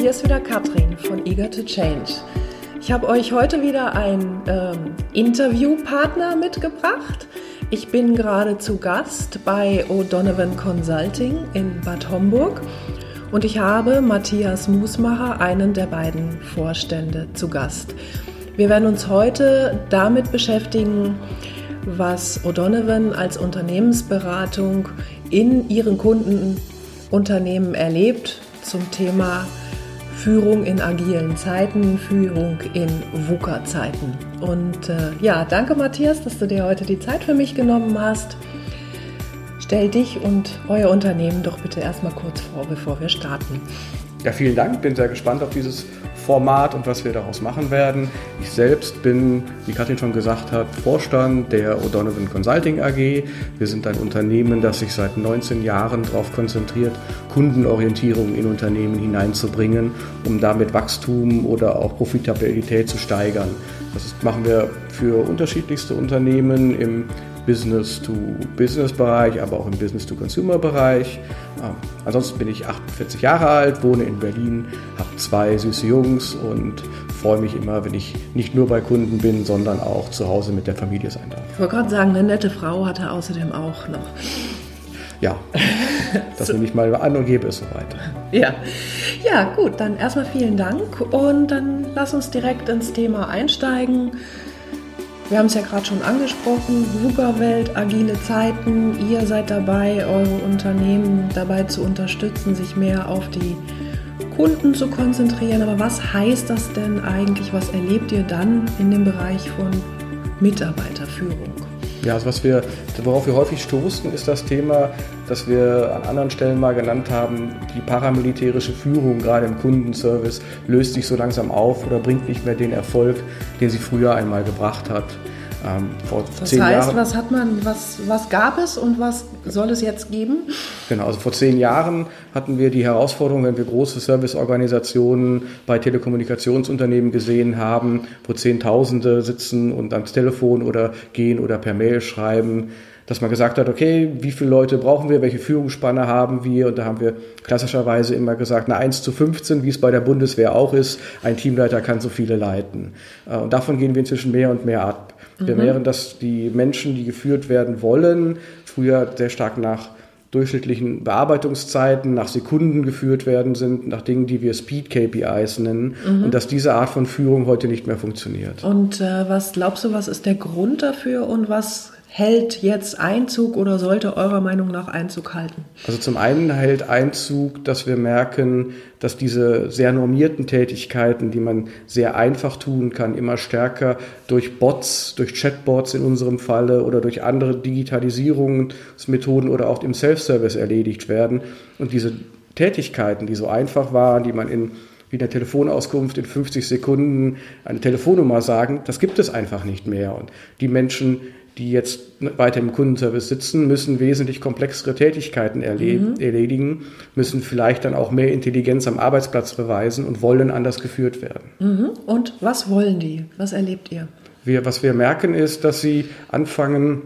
hier ist wieder Katrin von Eager to Change. Ich habe euch heute wieder einen ähm, Interviewpartner mitgebracht. Ich bin gerade zu Gast bei O'Donovan Consulting in Bad Homburg und ich habe Matthias Musmacher, einen der beiden Vorstände, zu Gast. Wir werden uns heute damit beschäftigen, was O'Donovan als Unternehmensberatung in ihren Kundenunternehmen erlebt zum Thema Führung in agilen Zeiten, Führung in VUCA-Zeiten. Und äh, ja, danke Matthias, dass du dir heute die Zeit für mich genommen hast. Stell dich und euer Unternehmen doch bitte erstmal kurz vor, bevor wir starten. Ja, vielen Dank. Bin sehr gespannt auf dieses Format und was wir daraus machen werden. Ich selbst bin, wie Katrin schon gesagt hat, Vorstand der O'Donovan Consulting AG. Wir sind ein Unternehmen, das sich seit 19 Jahren darauf konzentriert, Kundenorientierung in Unternehmen hineinzubringen, um damit Wachstum oder auch Profitabilität zu steigern. Das machen wir für unterschiedlichste Unternehmen im Business-to-Business-Bereich, aber auch im Business-to-Consumer-Bereich. Ähm, ansonsten bin ich 48 Jahre alt, wohne in Berlin, habe zwei süße Jungs und freue mich immer, wenn ich nicht nur bei Kunden bin, sondern auch zu Hause mit der Familie sein darf. Ich wollte gerade sagen, eine nette Frau hat er außerdem auch noch. Ja, das so. nehme ich mal an und gebe es so weiter. Ja. ja, gut, dann erstmal vielen Dank und dann lass uns direkt ins Thema einsteigen. Wir haben es ja gerade schon angesprochen, VUCA-Welt, agile Zeiten. Ihr seid dabei, eure Unternehmen dabei zu unterstützen, sich mehr auf die Kunden zu konzentrieren. Aber was heißt das denn eigentlich? Was erlebt ihr dann in dem Bereich von Mitarbeiterführung? Ja, also was wir, worauf wir häufig stoßen, ist das Thema, das wir an anderen Stellen mal genannt haben, die paramilitärische Führung, gerade im Kundenservice, löst sich so langsam auf oder bringt nicht mehr den Erfolg, den sie früher einmal gebracht hat. Ähm, vor das zehn heißt, Jahren, was hat man, was, was gab es und was soll es jetzt geben? Genau, also vor zehn Jahren hatten wir die Herausforderung, wenn wir große Serviceorganisationen bei Telekommunikationsunternehmen gesehen haben, wo Zehntausende sitzen und ans Telefon oder gehen oder per Mail schreiben, dass man gesagt hat, okay, wie viele Leute brauchen wir, welche Führungsspanne haben wir? Und da haben wir klassischerweise immer gesagt, na 1 zu 15, wie es bei der Bundeswehr auch ist, ein Teamleiter kann so viele leiten. Äh, und davon gehen wir inzwischen mehr und mehr ab. Wir mhm. wären, dass die Menschen, die geführt werden wollen, früher sehr stark nach durchschnittlichen Bearbeitungszeiten, nach Sekunden geführt werden sind, nach Dingen, die wir Speed-KPIs nennen mhm. und dass diese Art von Führung heute nicht mehr funktioniert. Und äh, was glaubst du, was ist der Grund dafür und was hält jetzt Einzug oder sollte eurer Meinung nach Einzug halten? Also zum einen hält Einzug, dass wir merken, dass diese sehr normierten Tätigkeiten, die man sehr einfach tun kann, immer stärker durch Bots, durch Chatbots in unserem Falle oder durch andere Digitalisierungsmethoden oder auch im Self-Service erledigt werden. Und diese Tätigkeiten, die so einfach waren, die man in wie in der Telefonauskunft in 50 Sekunden eine Telefonnummer sagen, das gibt es einfach nicht mehr. Und die Menschen, die jetzt weiter im Kundenservice sitzen, müssen wesentlich komplexere Tätigkeiten mhm. erledigen, müssen vielleicht dann auch mehr Intelligenz am Arbeitsplatz beweisen und wollen anders geführt werden. Mhm. Und was wollen die? Was erlebt ihr? Wir, was wir merken ist, dass sie anfangen,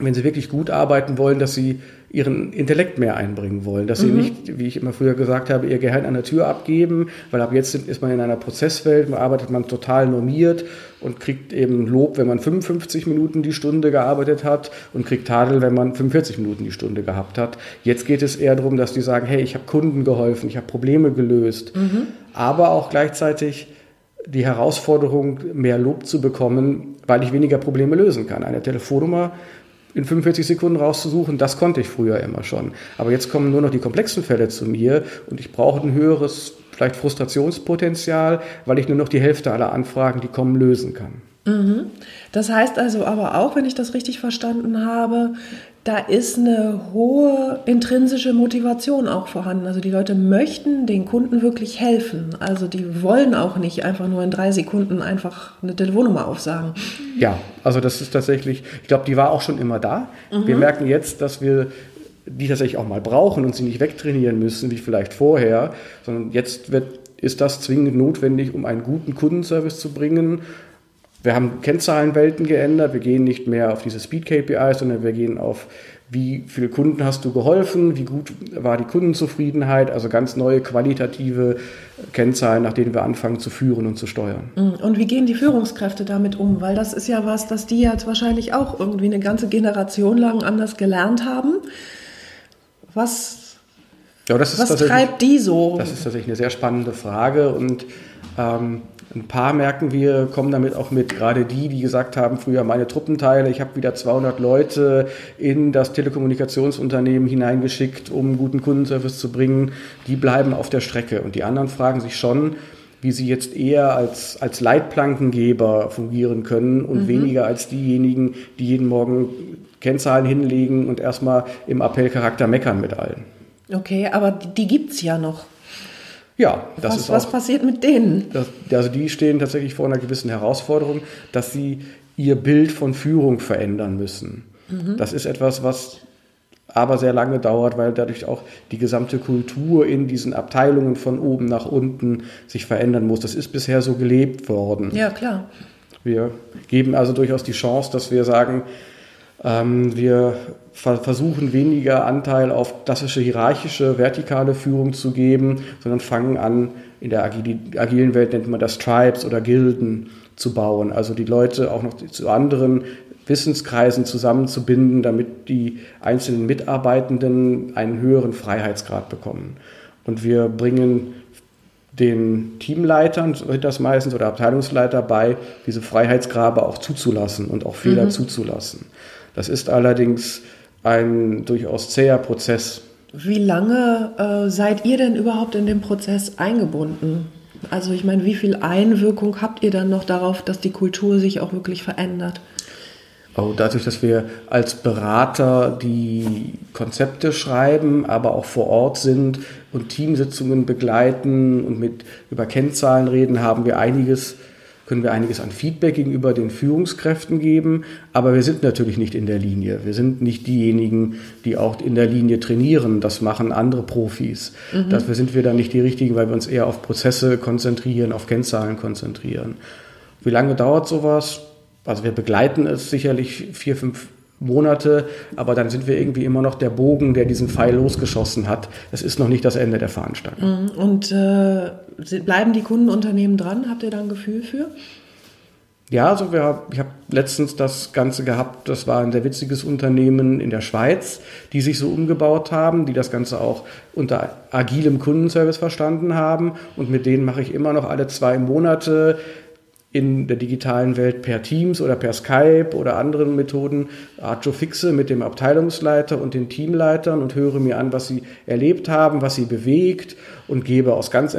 wenn sie wirklich gut arbeiten wollen, dass sie ihren Intellekt mehr einbringen wollen, dass sie mhm. nicht, wie ich immer früher gesagt habe, ihr Gehirn an der Tür abgeben, weil ab jetzt ist man in einer Prozesswelt, man arbeitet man total normiert und kriegt eben Lob, wenn man 55 Minuten die Stunde gearbeitet hat und kriegt Tadel, wenn man 45 Minuten die Stunde gehabt hat. Jetzt geht es eher darum, dass die sagen, hey, ich habe Kunden geholfen, ich habe Probleme gelöst, mhm. aber auch gleichzeitig die Herausforderung, mehr Lob zu bekommen, weil ich weniger Probleme lösen kann. Eine Telefonnummer in 45 Sekunden rauszusuchen, das konnte ich früher immer schon. Aber jetzt kommen nur noch die komplexen Fälle zu mir und ich brauche ein höheres, vielleicht Frustrationspotenzial, weil ich nur noch die Hälfte aller Anfragen, die kommen, lösen kann. Mhm. Das heißt also aber auch, wenn ich das richtig verstanden habe, da ist eine hohe intrinsische Motivation auch vorhanden. Also die Leute möchten den Kunden wirklich helfen. Also die wollen auch nicht einfach nur in drei Sekunden einfach eine Telefonnummer aufsagen. Ja, also das ist tatsächlich, ich glaube, die war auch schon immer da. Mhm. Wir merken jetzt, dass wir die tatsächlich auch mal brauchen und sie nicht wegtrainieren müssen, wie vielleicht vorher, sondern jetzt wird, ist das zwingend notwendig, um einen guten Kundenservice zu bringen wir haben Kennzahlenwelten geändert. Wir gehen nicht mehr auf diese Speed-KPIs, sondern wir gehen auf wie viele Kunden hast du geholfen, wie gut war die Kundenzufriedenheit, also ganz neue qualitative Kennzahlen, nach denen wir anfangen zu führen und zu steuern. Mhm. Und wie gehen die Führungskräfte damit um? Weil das ist ja was, das die jetzt wahrscheinlich auch irgendwie eine ganze Generation lang anders gelernt haben. Was, ja, was treibt die so? Das ist tatsächlich eine sehr spannende Frage und ähm, ein paar merken wir, kommen damit auch mit, gerade die, die gesagt haben, früher meine Truppenteile, ich habe wieder 200 Leute in das Telekommunikationsunternehmen hineingeschickt, um guten Kundenservice zu bringen, die bleiben auf der Strecke. Und die anderen fragen sich schon, wie sie jetzt eher als, als Leitplankengeber fungieren können und mhm. weniger als diejenigen, die jeden Morgen Kennzahlen hinlegen und erstmal im Appellcharakter meckern mit allen. Okay, aber die gibt es ja noch. Ja, das was, ist auch, was passiert mit denen? Das, also die stehen tatsächlich vor einer gewissen Herausforderung, dass sie ihr Bild von Führung verändern müssen. Mhm. Das ist etwas, was aber sehr lange dauert, weil dadurch auch die gesamte Kultur in diesen Abteilungen von oben nach unten sich verändern muss. Das ist bisher so gelebt worden. Ja, klar. Wir geben also durchaus die Chance, dass wir sagen, wir versuchen weniger Anteil auf klassische hierarchische, vertikale Führung zu geben, sondern fangen an, in der agilen Welt nennt man das Tribes oder Gilden zu bauen. Also die Leute auch noch zu anderen Wissenskreisen zusammenzubinden, damit die einzelnen Mitarbeitenden einen höheren Freiheitsgrad bekommen. Und wir bringen den Teamleitern, so das meistens, oder Abteilungsleiter bei, diese Freiheitsgrabe auch zuzulassen und auch Fehler mhm. zuzulassen. Das ist allerdings ein durchaus zäher Prozess. Wie lange äh, seid ihr denn überhaupt in den Prozess eingebunden? Also ich meine, wie viel Einwirkung habt ihr dann noch darauf, dass die Kultur sich auch wirklich verändert? Oh, dadurch, dass wir als Berater die Konzepte schreiben, aber auch vor Ort sind und Teamsitzungen begleiten und mit über Kennzahlen reden, haben wir einiges können wir einiges an Feedback gegenüber den Führungskräften geben, aber wir sind natürlich nicht in der Linie. Wir sind nicht diejenigen, die auch in der Linie trainieren. Das machen andere Profis. Mhm. Dafür sind wir dann nicht die richtigen, weil wir uns eher auf Prozesse konzentrieren, auf Kennzahlen konzentrieren. Wie lange dauert sowas? Also wir begleiten es sicherlich vier, fünf Monate, aber dann sind wir irgendwie immer noch der Bogen, der diesen Pfeil losgeschossen hat. Es ist noch nicht das Ende der Fahnenstange. Mhm. Und äh, bleiben die Kundenunternehmen dran? Habt ihr da ein Gefühl für? Ja, also wir, ich habe letztens das Ganze gehabt, das war ein sehr witziges Unternehmen in der Schweiz, die sich so umgebaut haben, die das Ganze auch unter agilem Kundenservice verstanden haben. Und mit denen mache ich immer noch alle zwei Monate in der digitalen Welt per Teams oder per Skype oder anderen Methoden Arjo fixe mit dem Abteilungsleiter und den Teamleitern und höre mir an, was sie erlebt haben, was sie bewegt und gebe aus ganz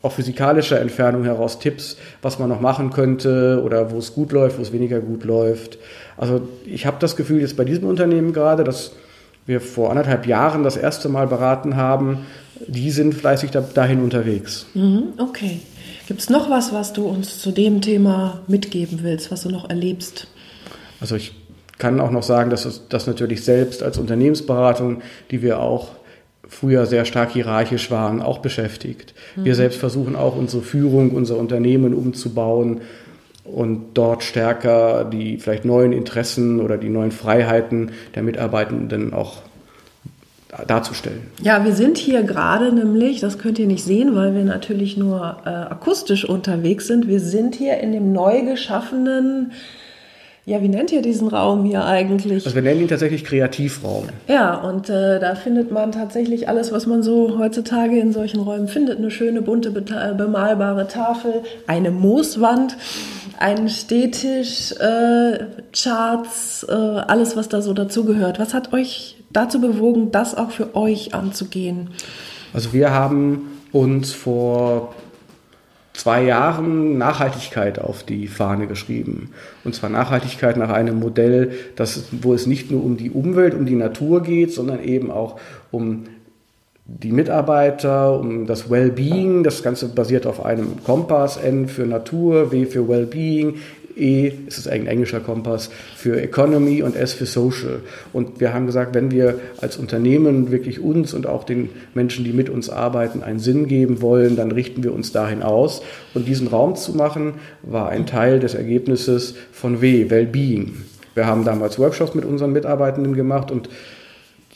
auch physikalischer Entfernung heraus Tipps, was man noch machen könnte oder wo es gut läuft, wo es weniger gut läuft. Also ich habe das Gefühl jetzt bei diesem Unternehmen gerade, dass wir vor anderthalb Jahren das erste Mal beraten haben, die sind fleißig dahin unterwegs. Mhm, okay. Gibt es noch was, was du uns zu dem Thema mitgeben willst, was du noch erlebst? Also ich kann auch noch sagen, dass das natürlich selbst als Unternehmensberatung, die wir auch früher sehr stark hierarchisch waren, auch beschäftigt. Mhm. Wir selbst versuchen auch unsere Führung, unser Unternehmen umzubauen und dort stärker die vielleicht neuen Interessen oder die neuen Freiheiten der Mitarbeitenden auch darzustellen. Ja, wir sind hier gerade nämlich, das könnt ihr nicht sehen, weil wir natürlich nur äh, akustisch unterwegs sind. Wir sind hier in dem neu geschaffenen, ja, wie nennt ihr diesen Raum hier eigentlich? Also wir nennen ihn tatsächlich Kreativraum. Ja, und äh, da findet man tatsächlich alles, was man so heutzutage in solchen Räumen findet. Eine schöne, bunte, bemalbare Tafel, eine Mooswand, einen Stehtisch, äh, Charts, äh, alles, was da so dazugehört. Was hat euch dazu bewogen, das auch für euch anzugehen? Also wir haben uns vor zwei Jahren Nachhaltigkeit auf die Fahne geschrieben. Und zwar Nachhaltigkeit nach einem Modell, das, wo es nicht nur um die Umwelt, um die Natur geht, sondern eben auch um die Mitarbeiter, um das Wellbeing. Das Ganze basiert auf einem Kompass, N für Natur, W für Wellbeing, E ist es ein englischer Kompass für Economy und S für Social. Und wir haben gesagt, wenn wir als Unternehmen wirklich uns und auch den Menschen, die mit uns arbeiten, einen Sinn geben wollen, dann richten wir uns dahin aus. Und diesen Raum zu machen, war ein Teil des Ergebnisses von W, Wellbeing. Wir haben damals Workshops mit unseren Mitarbeitenden gemacht und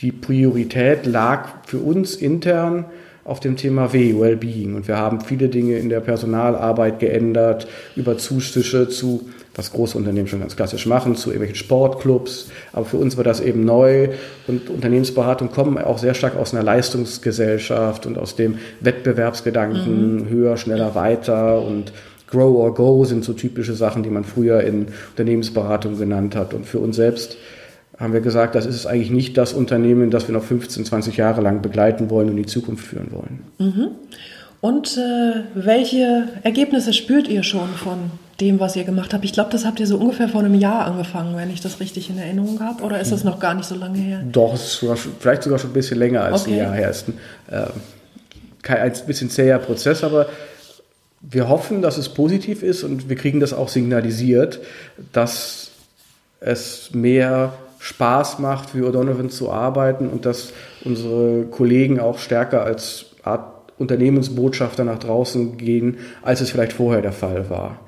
die Priorität lag für uns intern auf dem Thema W, Wellbeing. Und wir haben viele Dinge in der Personalarbeit geändert, über Zuschüsse zu, was große Unternehmen schon ganz klassisch machen, zu irgendwelchen Sportclubs. Aber für uns war das eben neu. Und Unternehmensberatung kommen auch sehr stark aus einer Leistungsgesellschaft und aus dem Wettbewerbsgedanken, mhm. höher, schneller, weiter und Grow or Go sind so typische Sachen, die man früher in Unternehmensberatung genannt hat. Und für uns selbst haben wir gesagt, das ist eigentlich nicht das Unternehmen, das wir noch 15, 20 Jahre lang begleiten wollen und in die Zukunft führen wollen. Mhm. Und äh, welche Ergebnisse spürt ihr schon von dem, was ihr gemacht habt? Ich glaube, das habt ihr so ungefähr vor einem Jahr angefangen, wenn ich das richtig in Erinnerung habe. Oder ist das noch gar nicht so lange her? Doch, es ist sogar, vielleicht sogar schon ein bisschen länger als okay. ein Jahr her. Es ist ein, äh, ein bisschen zäher Prozess, aber wir hoffen, dass es positiv ist und wir kriegen das auch signalisiert, dass es mehr Spaß macht, für O'Donovan zu arbeiten und dass unsere Kollegen auch stärker als Art Unternehmensbotschafter nach draußen gehen, als es vielleicht vorher der Fall war.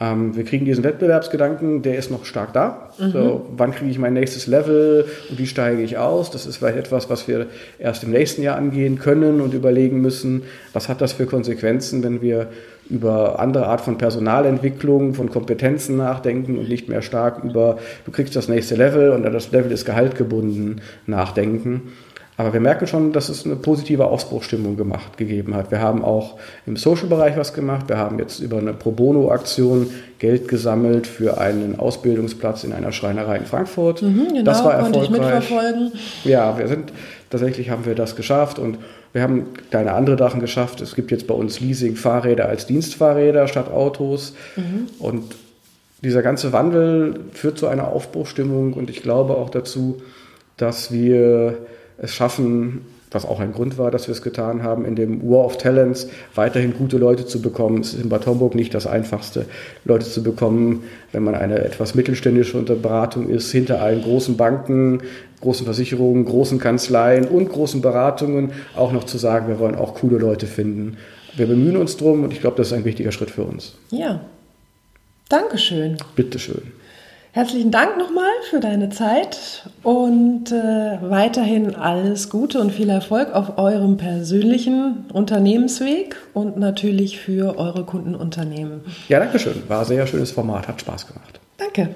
Ähm, wir kriegen diesen Wettbewerbsgedanken, der ist noch stark da. Mhm. So, wann kriege ich mein nächstes Level und wie steige ich aus? Das ist vielleicht etwas, was wir erst im nächsten Jahr angehen können und überlegen müssen, was hat das für Konsequenzen, wenn wir über andere Art von Personalentwicklung, von Kompetenzen nachdenken und nicht mehr stark über, du kriegst das nächste Level und das Level ist gehaltgebunden nachdenken. Aber wir merken schon, dass es eine positive Ausbruchstimmung gemacht, gegeben hat. Wir haben auch im Social-Bereich was gemacht. Wir haben jetzt über eine Pro Bono-Aktion Geld gesammelt für einen Ausbildungsplatz in einer Schreinerei in Frankfurt. Mhm, genau, das war erfolgreich. Ich mitverfolgen. Ja, wir sind tatsächlich haben wir das geschafft und wir haben kleine andere Sachen geschafft. Es gibt jetzt bei uns Leasing-Fahrräder als Dienstfahrräder statt Autos. Mhm. Und dieser ganze Wandel führt zu einer Aufbruchstimmung und ich glaube auch dazu, dass wir es schaffen, was auch ein Grund war, dass wir es getan haben, in dem War of Talents weiterhin gute Leute zu bekommen. Es ist in Bad Homburg nicht das Einfachste, Leute zu bekommen, wenn man eine etwas mittelständische Beratung ist, hinter allen großen Banken, großen Versicherungen, großen Kanzleien und großen Beratungen auch noch zu sagen, wir wollen auch coole Leute finden. Wir bemühen uns drum und ich glaube, das ist ein wichtiger Schritt für uns. Ja. Dankeschön. Bitteschön. Herzlichen Dank nochmal für deine Zeit und äh, weiterhin alles Gute und viel Erfolg auf eurem persönlichen Unternehmensweg und natürlich für eure Kundenunternehmen. Ja, danke schön. War ein sehr schönes Format, hat Spaß gemacht. Danke.